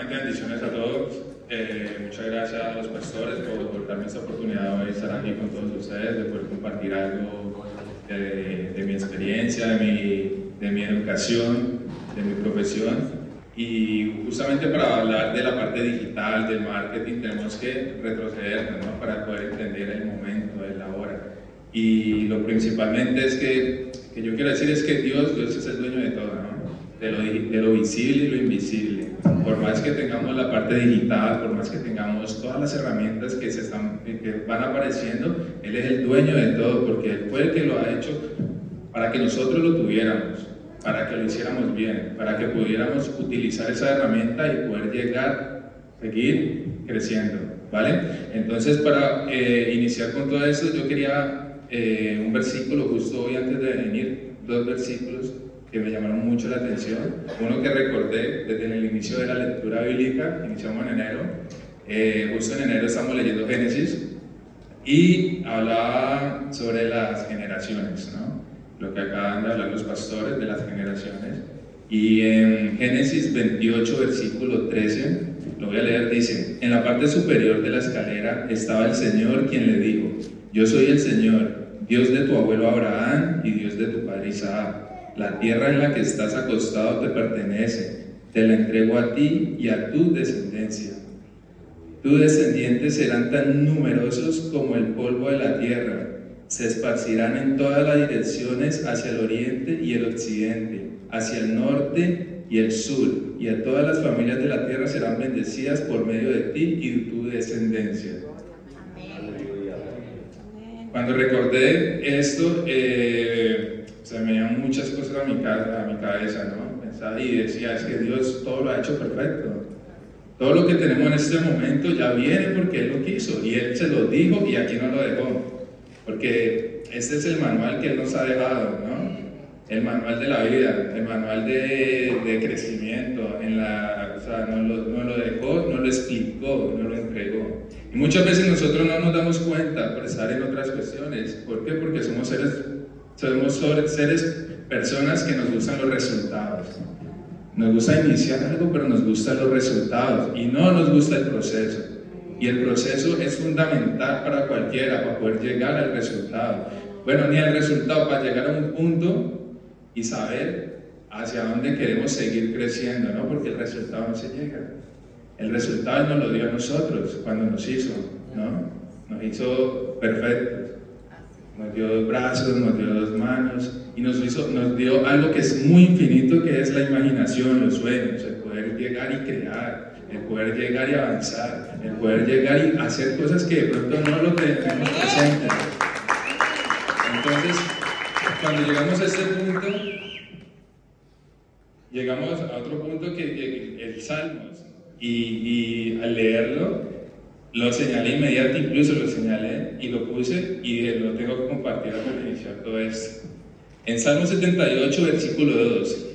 Nuevamente bendiciones a todos. Eh, muchas gracias a los pastores por, darme esta oportunidad de estar aquí con todos ustedes, de poder compartir algo de, mi experiencia, de mi, de mi educación, de mi profesión. Y justamente para hablar de la parte digital, del marketing, tenemos que retroceder ¿no? para poder entender el momento, el ahora. Y lo principalmente es que, que yo quiero decir es que Dios, Dios es el dueño de todo, ¿no? De, lo, de lo visible y lo invisible. Por más que tengamos la parte digital, por más que tengamos todas las herramientas que, se están, que van apareciendo, Él es el dueño de todo, porque Él fue el que lo ha hecho para que nosotros lo tuviéramos para que lo hiciéramos bien, para que pudiéramos utilizar esa herramienta y poder llegar, seguir creciendo, ¿vale? Entonces, para eh, iniciar con todo esto, yo quería eh, un versículo justo hoy antes de venir, dos versículos que me llamaron mucho la atención. Uno que recordé desde el inicio de la lectura bíblica, iniciamos en enero, eh, justo en enero estamos leyendo Génesis y hablaba sobre las generaciones, ¿no? lo que acaban de hablar los pastores de las generaciones. Y en Génesis 28, versículo 13, lo voy a leer, dice, en la parte superior de la escalera estaba el Señor quien le dijo, yo soy el Señor, Dios de tu abuelo Abraham y Dios de tu padre Isaac. La tierra en la que estás acostado te pertenece, te la entrego a ti y a tu descendencia. Tus descendientes serán tan numerosos como el polvo de la tierra se esparcirán en todas las direcciones hacia el oriente y el occidente, hacia el norte y el sur, y a todas las familias de la tierra serán bendecidas por medio de ti y de tu descendencia. Cuando recordé esto, eh, se me venían muchas cosas a mi, a mi cabeza, ¿no? Pensaba y decía, es que Dios todo lo ha hecho perfecto. Todo lo que tenemos en este momento ya viene porque Él lo quiso y Él se lo dijo y aquí no lo dejó. Porque este es el manual que Él nos ha dejado, ¿no? El manual de la vida, el manual de, crecimiento, en la, o sea, nos lo, no lo dejó, nos lo explicó, nos lo entregó. Y muchas veces nosotros no nos damos cuenta por estar en otras cuestiones. ¿Por qué? Porque somos seres, somos seres, personas que nos gustan los resultados. Nos gusta iniciar algo, pero nos gustan los resultados y no nos gusta el proceso. Y el proceso es fundamental para cualquiera, para poder llegar al resultado. Bueno, ni al resultado, para llegar a un punto y saber hacia dónde queremos seguir creciendo, ¿no? Porque el resultado no se llega. El resultado nos lo dio a nosotros cuando nos hizo, ¿no? Nos hizo perfectos. Nos dio dos brazos, nos dio dos manos y nos, hizo, nos dio algo que es muy infinito, que es la imaginación, los sueños, el poder llegar y crear, el poder llegar y avanzar, el poder llegar y hacer cosas que de pronto no lo tenemos presente. Entonces, cuando llegamos a este punto, llegamos a otro punto que, el Salmos, y, y, al leerlo, lo señalé inmediato, incluso lo señalé y lo puse y lo tengo que compartir para iniciar todo esto. En Salmo 78, versículo 2,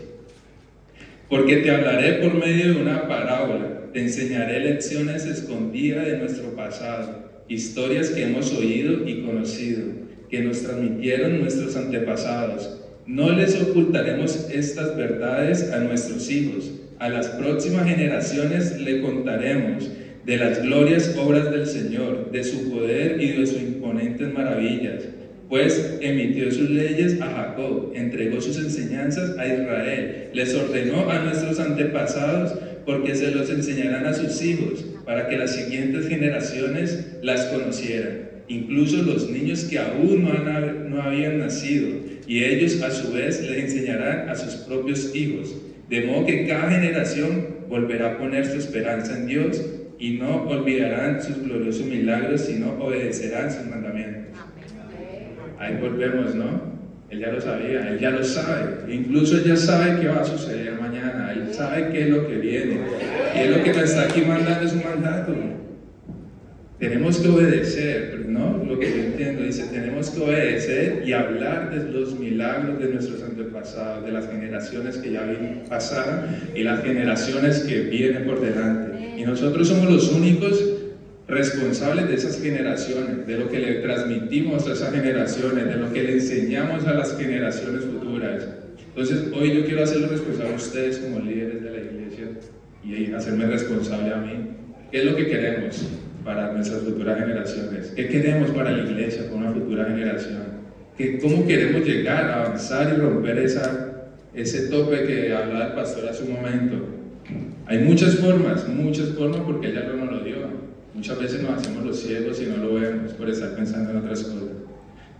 porque te hablaré por medio de una parábola te enseñaré lecciones escondidas de nuestro pasado, historias que hemos oído y conocido, que nos transmitieron nuestros antepasados. No les ocultaremos estas verdades a nuestros hijos. A las próximas generaciones le contaremos de las glorias obras del Señor, de su poder y de sus imponentes maravillas. Pues emitió sus leyes a Jacob, entregó sus enseñanzas a Israel, les ordenó a nuestros antepasados porque se los enseñarán a sus hijos, para que las siguientes generaciones las conocieran, incluso los niños que aún no, no habían nacido, y ellos a su vez les enseñarán a sus propios hijos, de modo que cada generación volverá a poner su esperanza en Dios y no olvidarán sus gloriosos milagros, sino obedecerán sus mandamientos. Ahí volvemos, ¿no? Él ya lo sabía, él ya lo sabe. Incluso él ya sabe qué va a suceder mañana, él sabe qué es lo que viene. Y es lo que nos está aquí mandando es un mandato. Tenemos que obedecer, ¿no? Lo que yo entiendo dice, tenemos que obedecer y hablar de los milagros de nuestros antepasados, de las generaciones que ya pasaron y las generaciones que vienen por delante. Nosotros somos los únicos responsables de esas generaciones, de lo que le transmitimos a esas generaciones, de lo que le enseñamos a las generaciones futuras. Entonces, hoy yo quiero hacerlo responsable a ustedes como líderes de la iglesia y hacerme responsable a mí. ¿Qué es lo que queremos para nuestras futuras generaciones? ¿Qué queremos para la iglesia, para una futura generación? ¿Qué, ¿Cómo queremos llegar a avanzar y romper esa, ese tope que hablaba el pastor hace un momento? Hay muchas formas, muchas formas porque ella no nos lo dio. Muchas veces nos hacemos los ciegos y no lo vemos por estar pensando en otras cosas.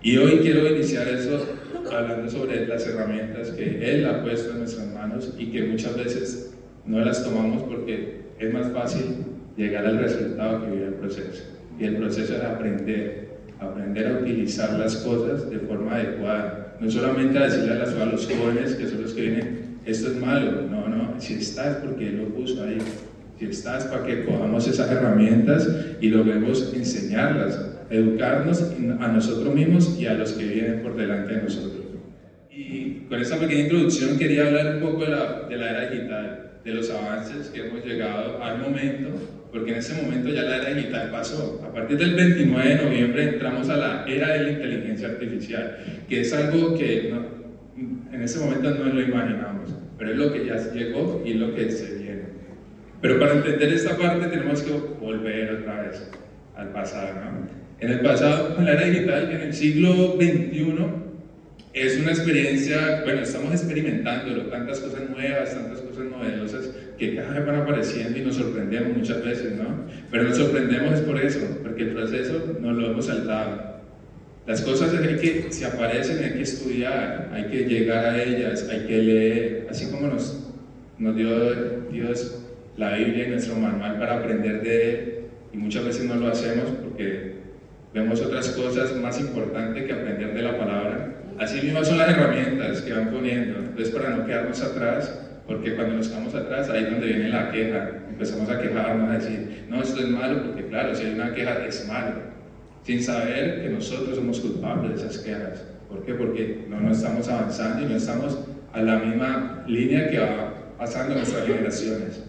Y hoy quiero iniciar eso hablando sobre las herramientas que Él ha puesto en nuestras manos y que muchas veces no las tomamos porque es más fácil llegar al resultado que vivir el proceso. Y el proceso es aprender, aprender a utilizar las cosas de forma adecuada. No solamente a decirle a, a los jóvenes, que son los que vienen, esto es malo. No, no, si está es porque Él lo puso ahí. Si está es para que cojamos esas herramientas y logremos enseñarlas, educarnos a nosotros mismos y a los que vienen por delante de nosotros. Y con esta pequeña introducción quería hablar un poco de la, de la era digital, de los avances que hemos llegado al momento, porque en ese momento ya la era digital pasó. A partir del 29 de noviembre entramos a la era de la inteligencia artificial, que es algo que en ese momento no lo imaginamos, pero es lo que ya llegó y lo que se viene. Pero para entender esta parte tenemos que volver otra vez al pasado. ¿no? En el pasado, con la era digital, en el siglo XXI, es una experiencia, bueno, estamos experimentándolo, tantas cosas nuevas, tantas cosas novedosas que cada vez van apareciendo y nos sorprendemos muchas veces, ¿no? Pero nos sorprendemos es por eso, porque el proceso no lo hemos saltado. Las cosas hay que, si aparecen, hay que estudiar, hay que llegar a ellas, hay que leer, así como nos, nos dio Dios la Biblia y nuestro manual para aprender de él, y muchas veces no lo hacemos porque vemos otras cosas más importantes que aprender de la palabra. Así mismo son las herramientas que van poniendo, entonces para no quedarnos atrás, porque cuando nos quedamos atrás ahí es donde viene la queja, empezamos a quejarnos, a decir, no, esto es malo, porque claro, si hay una queja es malo sin saber que nosotros somos culpables de esas quejas. ¿Por qué? Porque no, no estamos avanzando y no estamos a la misma línea que va pasando nuestras generaciones.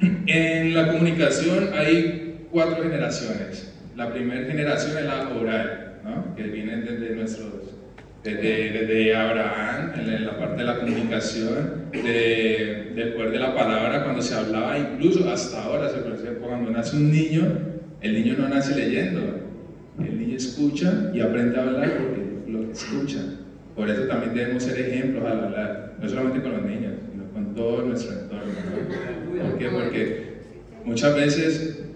En la comunicación hay cuatro generaciones. La primera generación es la oral, ¿no? que viene desde nuestros, desde, desde Abraham, en la parte de la comunicación, de, del poder de la palabra, cuando se hablaba, incluso hasta ahora, se puede cuando nace un niño, el niño no nace leyendo, el niño escucha y aprende a hablar porque lo escucha. Por eso también debemos ser ejemplos al hablar, no solamente con los niños, sino con todo nuestro entorno. ¿Por qué? Porque muchas veces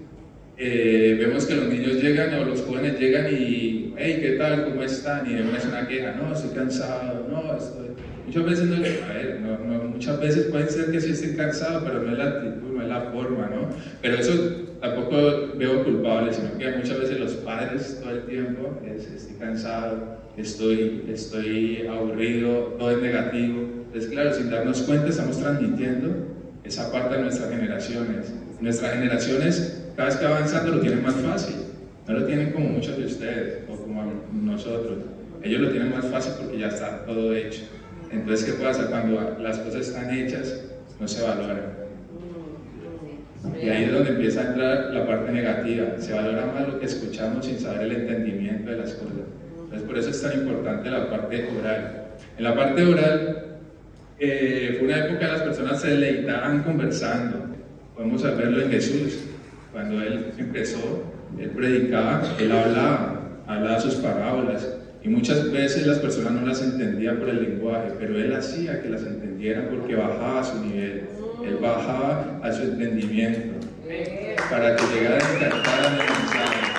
eh, vemos que los niños llegan o los jóvenes llegan y, hey, ¿qué tal? ¿Cómo están? Y es una queja, no, estoy cansado, no, estoy... Muchas veces no, a ver, no, muchas veces puede ser que sí estén cansados, pero no es la actitud, no es la forma, ¿no? Pero eso tampoco veo culpable, sino que muchas veces los padres todo el tiempo es, estoy cansado, estoy, estoy aburrido, todo es negativo. Entonces, claro, sin darnos cuenta estamos transmitiendo esa parte de nuestras generaciones. Nuestras generaciones, cada vez que avanzando, lo tienen más fácil. No lo tienen como muchos de ustedes o como nosotros. Ellos lo tienen más fácil porque ya está todo hecho. Entonces, ¿qué pasa? Cuando las cosas están hechas, no se valoran. Y ahí es donde empieza a entrar la parte negativa. Se valora más lo que escuchamos sin saber el entendimiento de las cosas. Entonces, por eso es tan importante la parte oral. En la parte oral, eh, fue una época las personas se deleitaban conversando. Podemos verlo en Jesús. Cuando él empezó, él predicaba, él hablaba, hablaba sus parábolas. Y muchas veces las personas no las entendían por el lenguaje, pero él hacía que las entendieran porque bajaba a su nivel. Él bajaba a su entendimiento para que llegaran a cantar el mensaje.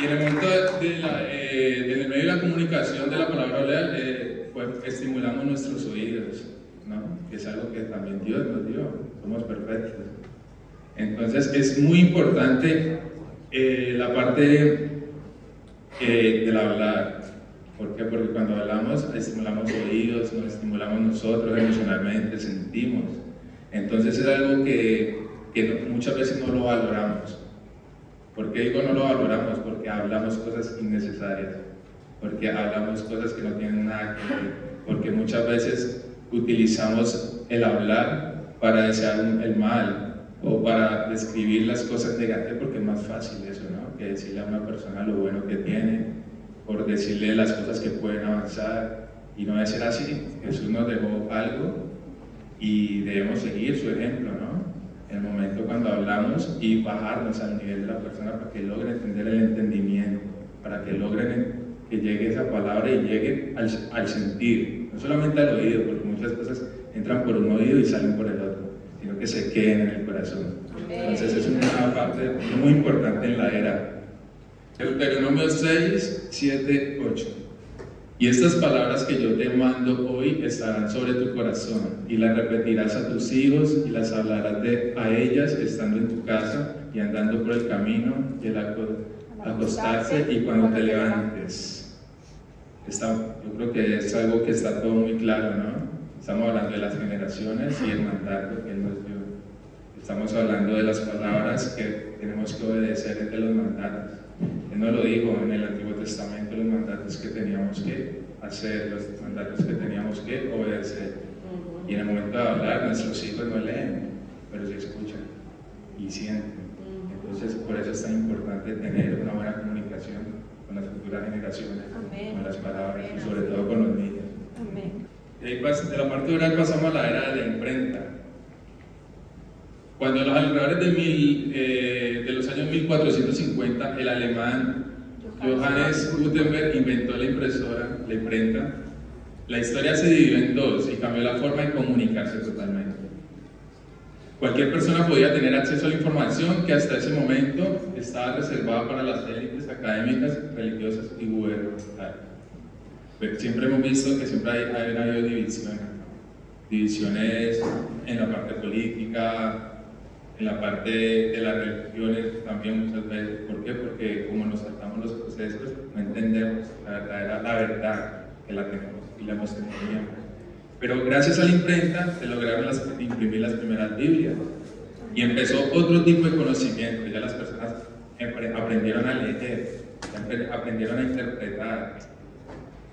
Y en el momento de, la, eh, medio de la comunicación de la palabra oral, eh, pues, estimulamos nuestros oídos, ¿no? que es algo que también Dios nos dio, somos perfectos. Entonces es muy importante eh, la parte eh, del hablar. ¿Por qué? Porque cuando hablamos estimulamos oídos, nos estimulamos nosotros emocionalmente, sentimos. Entonces es algo que, que muchas veces no lo valoramos. ¿Por qué digo no lo valoramos? Porque hablamos cosas innecesarias, porque hablamos cosas que no tienen nada que ver, porque muchas veces utilizamos el hablar para desear el mal o para describir las cosas negativas, porque es más fácil eso, ¿no? Que decirle a una persona lo bueno que tiene por decirle las cosas que pueden avanzar y no debe ser así. Jesús nos dejó algo y debemos seguir su ejemplo, ¿no? En el momento cuando hablamos y bajarnos al nivel de la persona para que logre entender el entendimiento, para que logren que llegue esa palabra y llegue al, al sentir, no solamente al oído, porque muchas cosas entran por un oído y salen por el otro, que se queden en el corazón. Entonces es una parte muy importante en la era. Deuteronomio 6, 7, 8. Y estas palabras que yo te mando hoy estarán sobre tu corazón y las repetirás a tus hijos y las hablarás de, a ellas estando en tu casa y andando por el camino y el acostarse y cuando te levantes. yo creo que es algo que está todo muy claro, ¿no? Estamos hablando de las generaciones y el mandato que Él nos dio. Estamos hablando de las palabras que tenemos que obedecer entre los mandatos. Él nos lo dijo en el Antiguo Testamento, los mandatos que teníamos que hacer, los mandatos que teníamos que obedecer. Y en el momento de hablar, nuestros hijos no leen, pero se escuchan y sienten. Entonces, por eso es tan importante tener una buena comunicación con las futuras generaciones, con las palabras y sobre todo con los niños. De la parte oral pasamos a la era de la imprenta. Cuando los alrededores de, mil, eh, los años 1450, el alemán Johannes Gutenberg inventó la impresora, la imprenta, la historia se dividió en dos y cambió la forma de comunicarse totalmente. Cualquier persona podía tener acceso a la información que hasta ese momento estaba reservada para las élites académicas, religiosas y gubernamentales. Siempre hemos visto que siempre hay, hay habido divisiones, divisiones en la parte política, en la parte de las religiones también muchas veces. ¿Por qué? Porque como nos saltamos los procesos, no entendemos la verdad, la verdad que la tenemos y la hemos tenido Pero gracias a la imprenta se lograron las, imprimir las primeras Biblias y empezó otro tipo de conocimiento. Ya las personas aprendieron a leer, aprendieron a interpretar.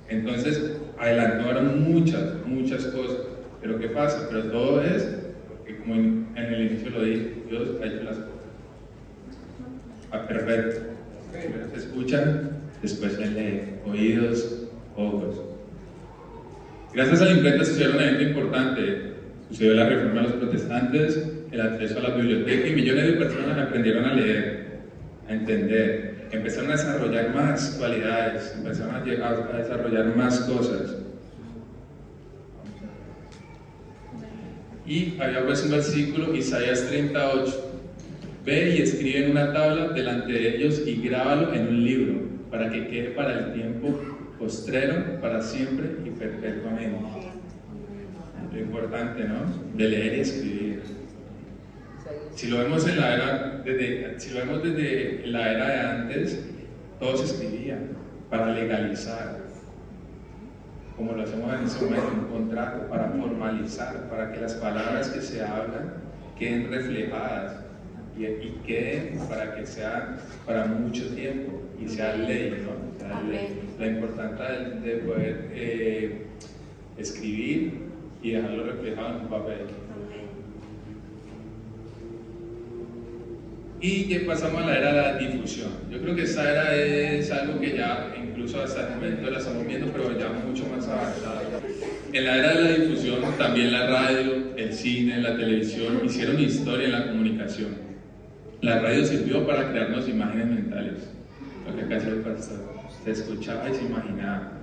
Entonces adelantaron muchas, muchas cosas. Pero ¿qué pasa? Pero todo es como en, el inicio lo dije, Dios ha hecho las cosas. Ah, perfecto. Primero se escuchan, después se lee, oídos, ojos. Gracias a la imprenta sucedió un evento importante. Sucedió la reforma de los protestantes, el acceso a la biblioteca y millones de personas aprendieron a leer, a entender. Empezaron a desarrollar más cualidades, empezaron a, a desarrollar más cosas. Y había pues un versículo, Isaías 38. Ve y escribe en una tabla delante de ellos y grábalo en un libro, para que quede para el tiempo postrero, para siempre y perpetuamente. Lo importante, ¿no? De leer y escribir. Si lo vemos en la era, desde, si lo vemos desde la era de antes, todos escribían para legalizar, como lo hacemos en ese momento, un contrato para formalizar, para que las palabras que se hablan queden reflejadas y, queden para que sea para mucho tiempo y sea ley, ¿no? Sea ley. La importancia de, poder eh, escribir y dejarlo reflejado en un papel. Y que pasamos a la era de la difusión. Yo creo que esa era es algo que ya incluso hasta el momento la estamos viendo, pero ya mucho más avanzada. En la era de la difusión, también la radio, el cine, la televisión hicieron historia en la comunicación. La radio sirvió para crearnos imágenes mentales, lo que acá el pastor. Se escuchaba y se imaginaba.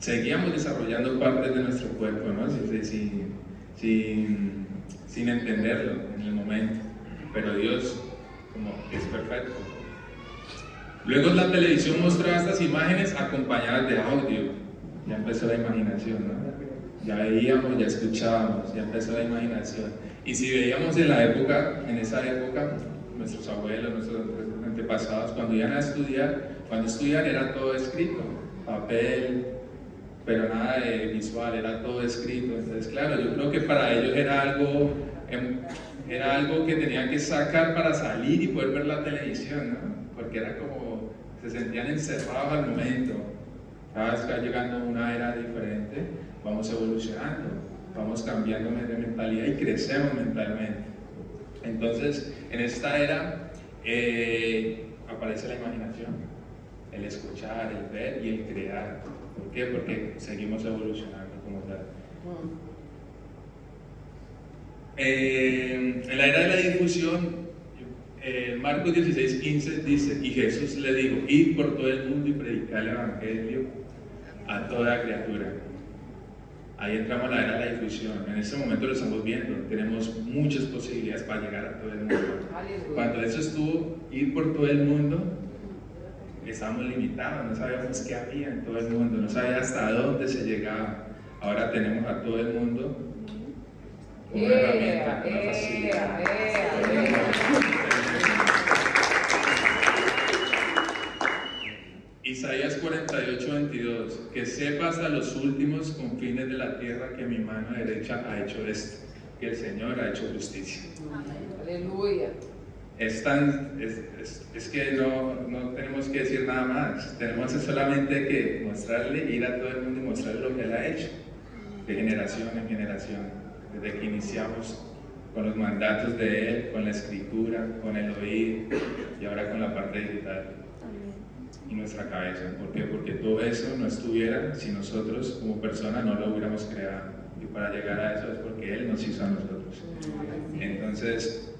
Seguíamos desarrollando partes de nuestro cuerpo, ¿no? sin, sin, sin entenderlo en el momento. Pero Dios como es perfecto. Luego la televisión mostraba estas imágenes acompañadas de audio. Ya empezó la imaginación, ¿no? Ya veíamos, ya escuchábamos, ya empezó la imaginación. Y si veíamos en la época, en esa época, nuestros abuelos, nuestros antepasados, cuando iban a estudiar, cuando estudiar era todo escrito, papel, pero nada de visual, era todo escrito. Entonces, claro, yo creo que para ellos era algo em, era algo que tenían que sacar para salir y poder ver la televisión, ¿no? Porque era como, se sentían encerrados al momento. Cada vez que va llegando una era diferente, vamos evolucionando, vamos cambiando de mentalidad y crecemos mentalmente. Entonces, en esta era eh, aparece la imaginación, el escuchar, el ver y el crear. ¿Por qué? Porque seguimos evolucionando como tal. Eh, en la era de la difusión, eh, Marcos 16, 15 dice, y Jesús le dijo, id por todo el mundo y predicar el Evangelio a toda criatura. Ahí entramos a la era de la difusión. En este momento lo estamos viendo. Tenemos muchas posibilidades para llegar a todo el mundo. Cuando eso estuvo, ir por todo el mundo, estábamos limitados, no sabíamos qué había en todo el mundo, no sabíamos hasta dónde se llegaba. Ahora tenemos a todo el mundo una herramienta, una facilidad. Isaías 48, 22, que sepa hasta los últimos confines de la tierra que mi mano derecha ha hecho esto, que el Señor ha hecho justicia. Aleluya. Es, tan, es, es, que no, no, tenemos que decir nada más, tenemos solamente que mostrarle, ir a todo el mundo y mostrarle lo que Él ha hecho, de generación en generación, desde que iniciamos con los mandatos de Él, con la escritura, con el oír y ahora con la parte digital y nuestra cabeza. ¿Por qué? Porque todo eso no estuviera si nosotros como personas no lo hubiéramos creado. Y para llegar a eso es porque Él nos hizo a nosotros. Entonces,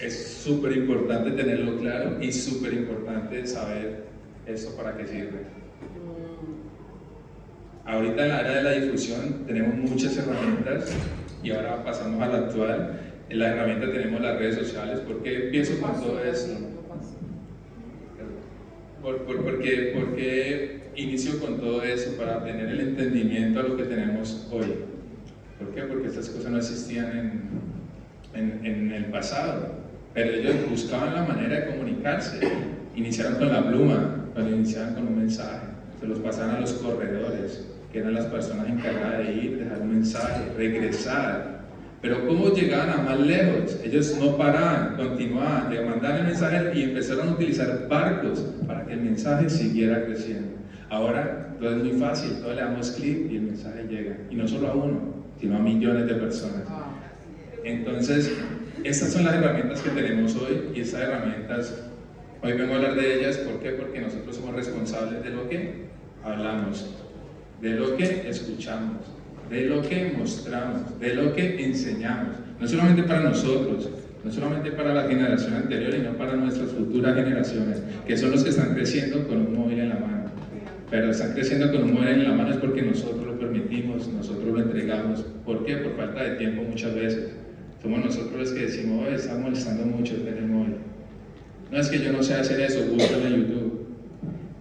es súper importante tenerlo claro y súper importante saber eso para qué sirve. Ahorita en la área de la difusión tenemos muchas herramientas y ahora pasamos a la actual. En la herramienta tenemos las redes sociales. ¿Por qué empiezo con todo esto? ¿Por, por, ¿Por, qué, inicio con todo eso? Para tener el entendimiento a lo que tenemos hoy. ¿Por qué? Porque estas cosas no existían en, en, en el pasado. Pero ellos buscaban la manera de comunicarse. Iniciaron con la pluma, cuando iniciaban con un mensaje. Se los pasaban a los corredores, que eran las personas encargadas de ir, dejar un mensaje, regresar. Pero ¿cómo llegaban a más lejos? Ellos no paraban, continuaban, le mandaban el mensaje y empezaron a utilizar barcos para que el mensaje siguiera creciendo. Ahora todo es muy fácil, todo le damos clic y el mensaje llega. Y no solo a uno, sino a millones de personas. Entonces, estas son las herramientas que tenemos hoy y esas herramientas, hoy vengo a hablar de ellas, ¿por qué? Porque nosotros somos responsables de lo que hablamos, de lo que escuchamos, de lo que mostramos, de lo que enseñamos, no solamente para nosotros, no solamente para la generación anterior, sino para nuestras futuras generaciones, que son los que están creciendo con un móvil en la mano. Pero están creciendo con un móvil en la mano es porque nosotros lo permitimos, nosotros lo entregamos. ¿Por qué? Por falta de tiempo muchas veces. Somos nosotros los que decimos, hoy está molestando mucho el tener móvil. No es que yo no sé hacer eso, búscalo en YouTube.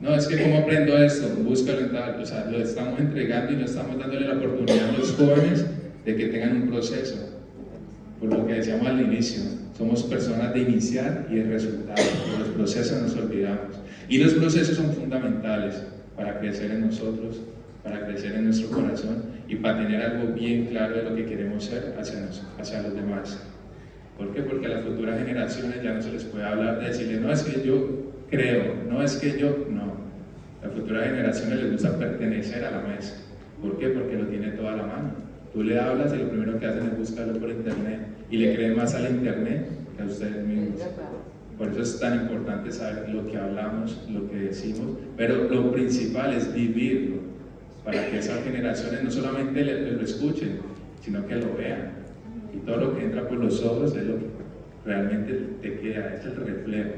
No, es que cómo aprendo esto, búscalo en. O sea, lo estamos entregando y no estamos dándole la oportunidad a los jóvenes de que tengan un proceso. Por lo que decíamos al inicio, somos personas de iniciar y de resultado. Los procesos nos olvidamos. Y los procesos son fundamentales para crecer en nosotros, para crecer en nuestro corazón y para tener algo bien claro de lo que queremos ser hacia, hacia los demás. ¿Por qué? Porque a las futuras generaciones ya no se les puede hablar de decirle, no es que yo creo, no es que yo, no. A las futuras generaciones les gusta pertenecer a la mesa. ¿Por qué? Porque lo tiene toda la mano. Tú le hablas y lo primero que hacen es buscarlo por internet y le creen más al internet que a ustedes mismos. Por eso es tan importante saber lo que hablamos, lo que decimos, pero lo principal es vivirlo para que esas generaciones no solamente lo escuchen, sino que lo vean. Y todo lo que entra por los ojos es lo que realmente te queda, es el reflejo.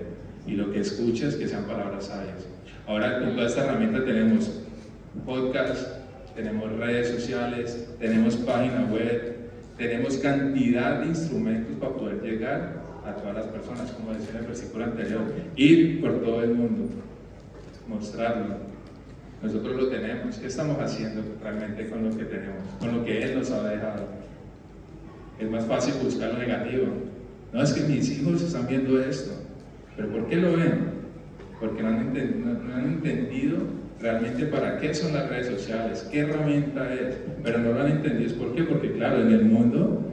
Y lo que escuchas, que sean palabras sabias. Ahora con toda esta herramienta tenemos podcast, tenemos redes sociales, tenemos página web, tenemos cantidad de instrumentos para poder llegar a todas las personas, como decía en el versículo anterior, ir por todo el mundo, mostrarlo, nosotros lo tenemos. ¿Qué estamos haciendo realmente con lo que tenemos? Con lo que Él nos ha dejado. Es más fácil buscar lo negativo. No es que mis hijos están viendo esto. ¿Pero por qué lo ven? Porque no han, entendido realmente para qué son las redes sociales, qué herramienta es. Pero no lo han entendido. ¿Por qué? Porque claro, en el mundo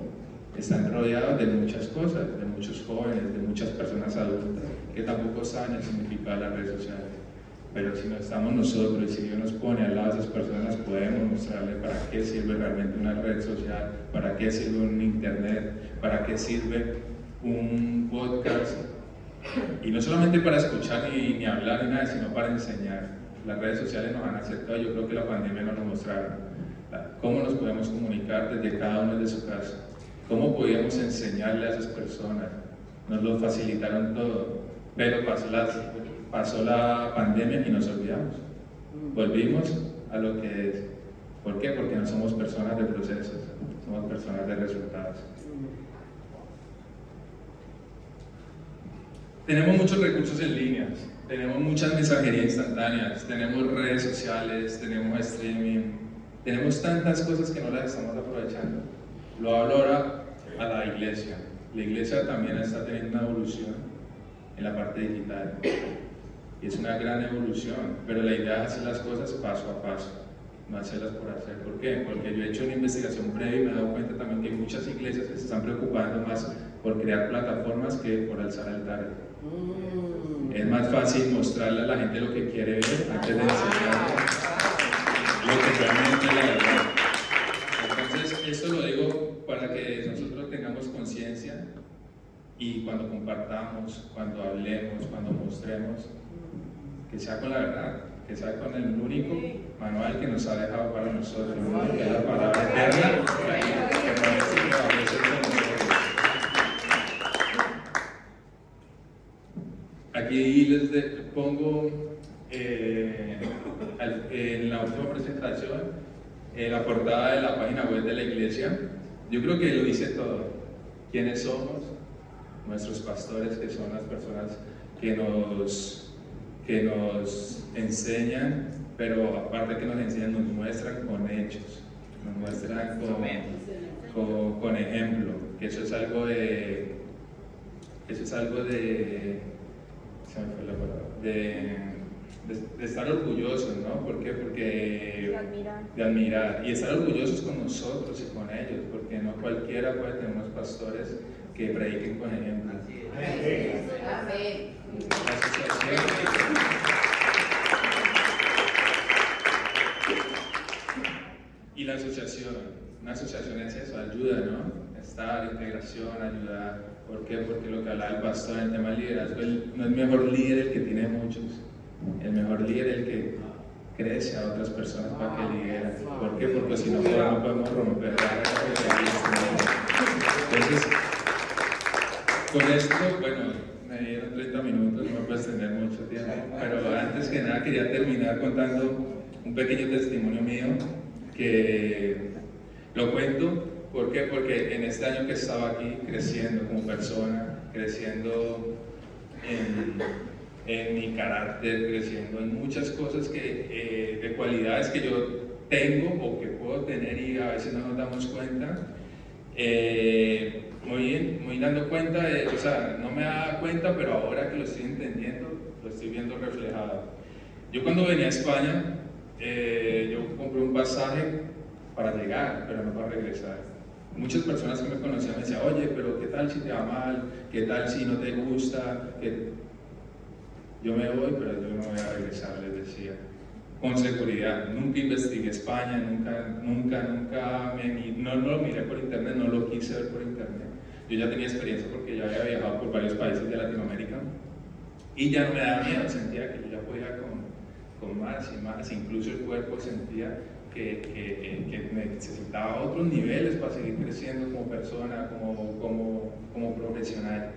están rodeados de muchas cosas, de muchos jóvenes, de muchas personas adultas, que tampoco saben el significado de las redes sociales. Pero si no estamos nosotros y si Dios nos pone al lado de esas personas, podemos mostrarle para qué sirve realmente una red social, para qué sirve un internet, para qué sirve un podcast. Y no solamente para escuchar ni, ni hablar ni nada, sino para enseñar. Las redes sociales nos han aceptado, yo creo que la pandemia nos lo mostraron. Cómo nos podemos comunicar desde cada uno de su casa. ¿Cómo podíamos enseñarle a esas personas? Nos lo facilitaron todo, pero pasó la, pasó la pandemia y nos olvidamos. Volvimos a lo que es. ¿Por qué? Porque no somos personas de procesos, somos personas de resultados. Tenemos muchos recursos en línea, tenemos muchas mensajerías instantáneas, tenemos redes sociales, tenemos streaming, tenemos tantas cosas que no las estamos aprovechando. Lo hablo ahora a la iglesia. La iglesia también está teniendo una evolución en la parte digital. Y es una gran evolución, pero la idea es hacer las cosas paso a paso, no hacerlas por hacer. ¿Por qué? Porque yo he hecho una investigación previa y me he dado cuenta también que muchas iglesias se están preocupando más por crear plataformas que por alzar altares. Mm. Es más fácil mostrarle a la gente lo que quiere ver antes de enseñarle lo que realmente es la verdad. Entonces, esto lo digo para que nosotros tengamos conciencia y cuando compartamos, cuando hablemos, cuando mostremos, que sea con la verdad, que sea con el único manual que nos ha dejado para nosotros, que es la palabra eterna, que Aquí les pongo eh, en la última presentación eh, la portada de la página web de la iglesia. Yo creo que lo dice todo. ¿Quiénes somos? Nuestros pastores, que son las personas que nos, que nos enseñan, pero aparte que nos enseñan, nos muestran con hechos, nos muestran con, con ejemplo, eso es algo de, eso es algo de de, de, estar orgullosos, ¿no? ¿Por qué? Porque de admirar. de admirar. Y estar orgullosos con nosotros y con ellos, porque no cualquiera puede tener unos pastores que prediquen con ejemplo. Amén. Y la asociación, una asociación es eso, ayuda, ¿no? Estar, integración, ayudar ¿Por qué? Porque lo que hablaba el pastor en el tema del liderazgo, no es mejor líder el que tiene muchos, el mejor líder el que crece a otras personas para que lideren. ¿Por qué? Porque si no, no podemos romper Entonces, con esto, bueno, me dieron 30 minutos, no me puedo extender mucho tiempo, pero antes que nada quería terminar contando un pequeño testimonio mío que lo cuento ¿Por qué? Porque en este año que estaba aquí creciendo como persona, creciendo en, mi carácter, creciendo en muchas cosas que, eh, de cualidades que yo tengo o que puedo tener y a veces no nos damos cuenta, eh, muy, muy dando cuenta, de, o sea, no me daba cuenta, pero ahora que lo estoy entendiendo, lo estoy viendo reflejado. Yo cuando venía a España, eh, yo compré un pasaje para llegar, pero no para regresar. Muchas personas que me conocían me decían, oye, pero ¿qué tal si te va mal? ¿Qué tal si no te gusta? Yo me voy, pero yo no voy a regresar, les decía. Con seguridad, nunca investigué España, nunca, nunca, nunca, me, no, no lo miré por internet, no lo quise ver por internet. Yo ya tenía experiencia porque ya había viajado por varios países de Latinoamérica y ya no me daba miedo, sentía que yo ya podía con, con más y más, incluso el cuerpo sentía que, que, necesitaba otros niveles para seguir creciendo como persona, como, como, profesional.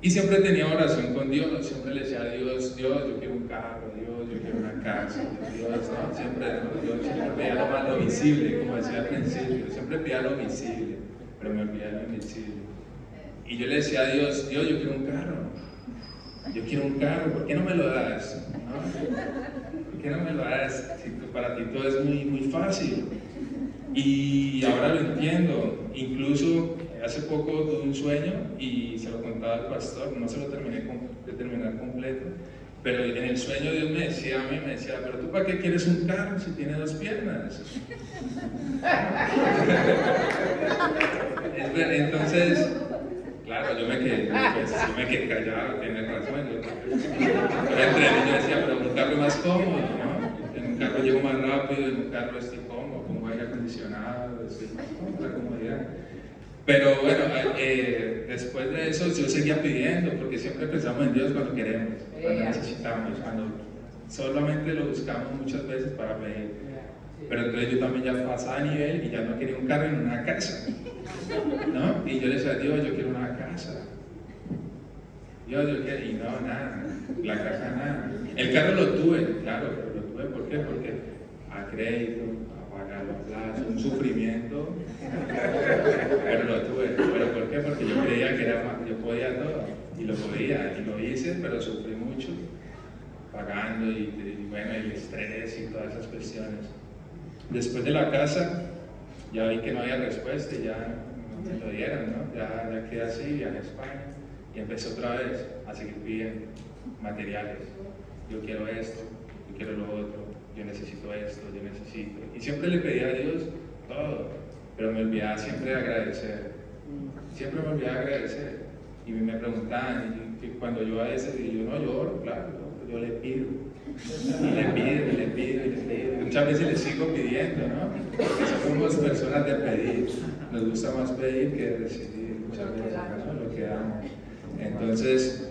Y siempre tenía oración con Dios, siempre le decía a Dios, Dios, yo quiero un carro, Dios, yo quiero una casa, Dios, ¿no? siempre, Dios, siempre pedía lo más visible, como decía al principio, siempre pedía lo visible, pero me olvidaba lo invisible. Y yo le decía a Dios, Dios, yo quiero un carro, yo quiero un carro, ¿por qué no me lo das? ¿Por qué no me lo das? Si para ti todo es muy, muy fácil. Y ahora lo entiendo. Incluso hace poco tuve un sueño y se lo contaba al pastor, no se lo terminé de terminar completo. Pero en el sueño Dios me decía a mí, me decía, pero tú para qué quieres un carro si tiene dos piernas? Entonces, claro, yo me quedé, pues, me quedé callado, tiene razón. Yo, entre yo decía, pero un carro más cómodo, ¿no? En un carro llego más rápido, en un carro estoy cómodo, con aire acondicionado, estoy la comodidad. Pero bueno, eh, después de eso yo seguía pidiendo, porque siempre pensamos en Dios cuando queremos, cuando necesitamos, cuando solamente lo buscamos muchas veces para pedir. Pero entonces yo también ya pasaba a nivel y ya no quería un carro en una casa. ¿No? Y yo le decía, Dios, yo quiero una. Dios, yo quiero, y no, nada, la casa nada. El carro lo tuve, claro, lo tuve, ¿por qué? Porque a crédito, a pagar los plazos, un sufrimiento, pero lo tuve. ¿Pero por qué? Porque yo creía que era más, yo podía todo, y lo podía, y lo hice, pero sufrí mucho, pagando, y, y bueno, el estrés y todas esas cuestiones. Después de la casa, ya vi que no había respuesta y ya no me lo dieron, ¿no? Ya, ya quedé así, viajé a España empecé otra vez a seguir pidiendo materiales. Yo quiero esto, yo quiero lo otro, yo necesito esto, yo necesito. Y siempre le pedía a Dios todo, pero me olvidaba siempre de agradecer. Siempre me olvidaba de agradecer. Y me preguntaban, cuando yo a veces, y yo no lloro, claro, yo le pido. Y le pido, y le pido, y le pido. Muchas veces le sigo pidiendo, ¿no? Somos personas de pedir. Nos gusta más pedir que recibir muchas veces, ¿no? Lo que damos. Entonces,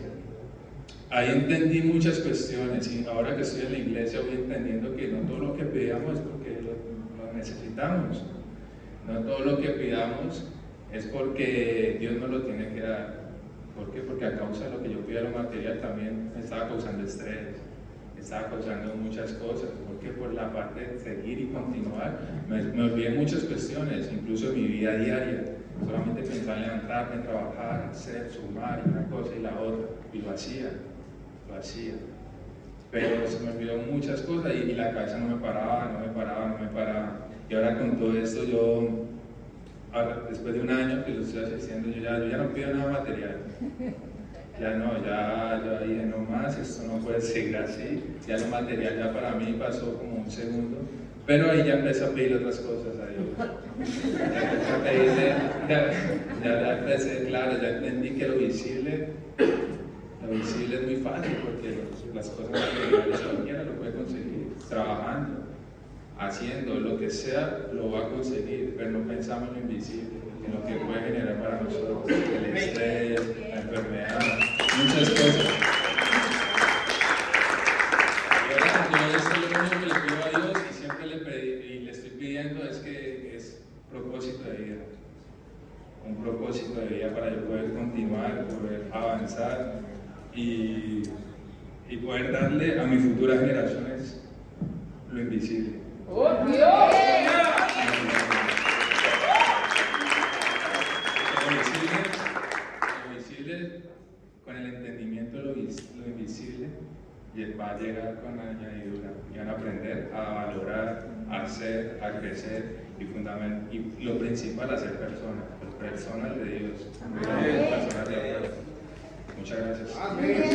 ahí entendí muchas cuestiones y ahora que estoy en la iglesia voy entendiendo que no todo lo que pidamos es porque lo, necesitamos. No todo lo que pidamos es porque Dios nos lo tiene que dar. ¿Por qué? Porque a causa de lo que yo pido lo material también me estaba causando estrés, estaba causando muchas cosas. Porque por la parte de seguir y continuar me, me olvidé muchas cuestiones, incluso mi vida diaria. Solamente pensaba en levantarme, trabajar, hacer, sumar una cosa y la otra. Y lo hacía, lo hacía. Pero se me olvidó muchas cosas y, la cabeza no me paraba, no me paraba, no me paraba. Y ahora con todo esto yo después de un año que lo estoy haciendo, yo ya, yo ya no pido nada material. Ya no, ya, ya dije, no más, esto no puede seguir así. Ya lo material ya para mí pasó como un segundo. Pero ahí ya empecé a pedir otras cosas a Dios. Ya pedirle, ya, ya, ya empecé, claro, ya entendí que lo visible, lo visible es muy fácil porque las cosas materiales cualquiera lo puede conseguir trabajando haciendo lo que sea, lo va a conseguir, pero no pensamos en lo invisible, en lo que puede generar para nosotros, el estrés, la enfermedad, muchas cosas. Y ahora con todo esto, lo único que le pido a Dios y siempre le, pedí, y le estoy pidiendo es que es propósito de vida. Un propósito de vida para yo poder continuar, poder avanzar y, y a mis futuras generaciones lo invisible. ¡Oh, Dios! Lo visible, lo visible, con el entendimiento lo, lo invisible, y va a llegar con la añadidura. Y van a aprender a valorar, a hacer, a crecer y, fundament- y lo principal, a ser personas, personas de Dios, personas de acuerdo. Muchas gracias. Amén.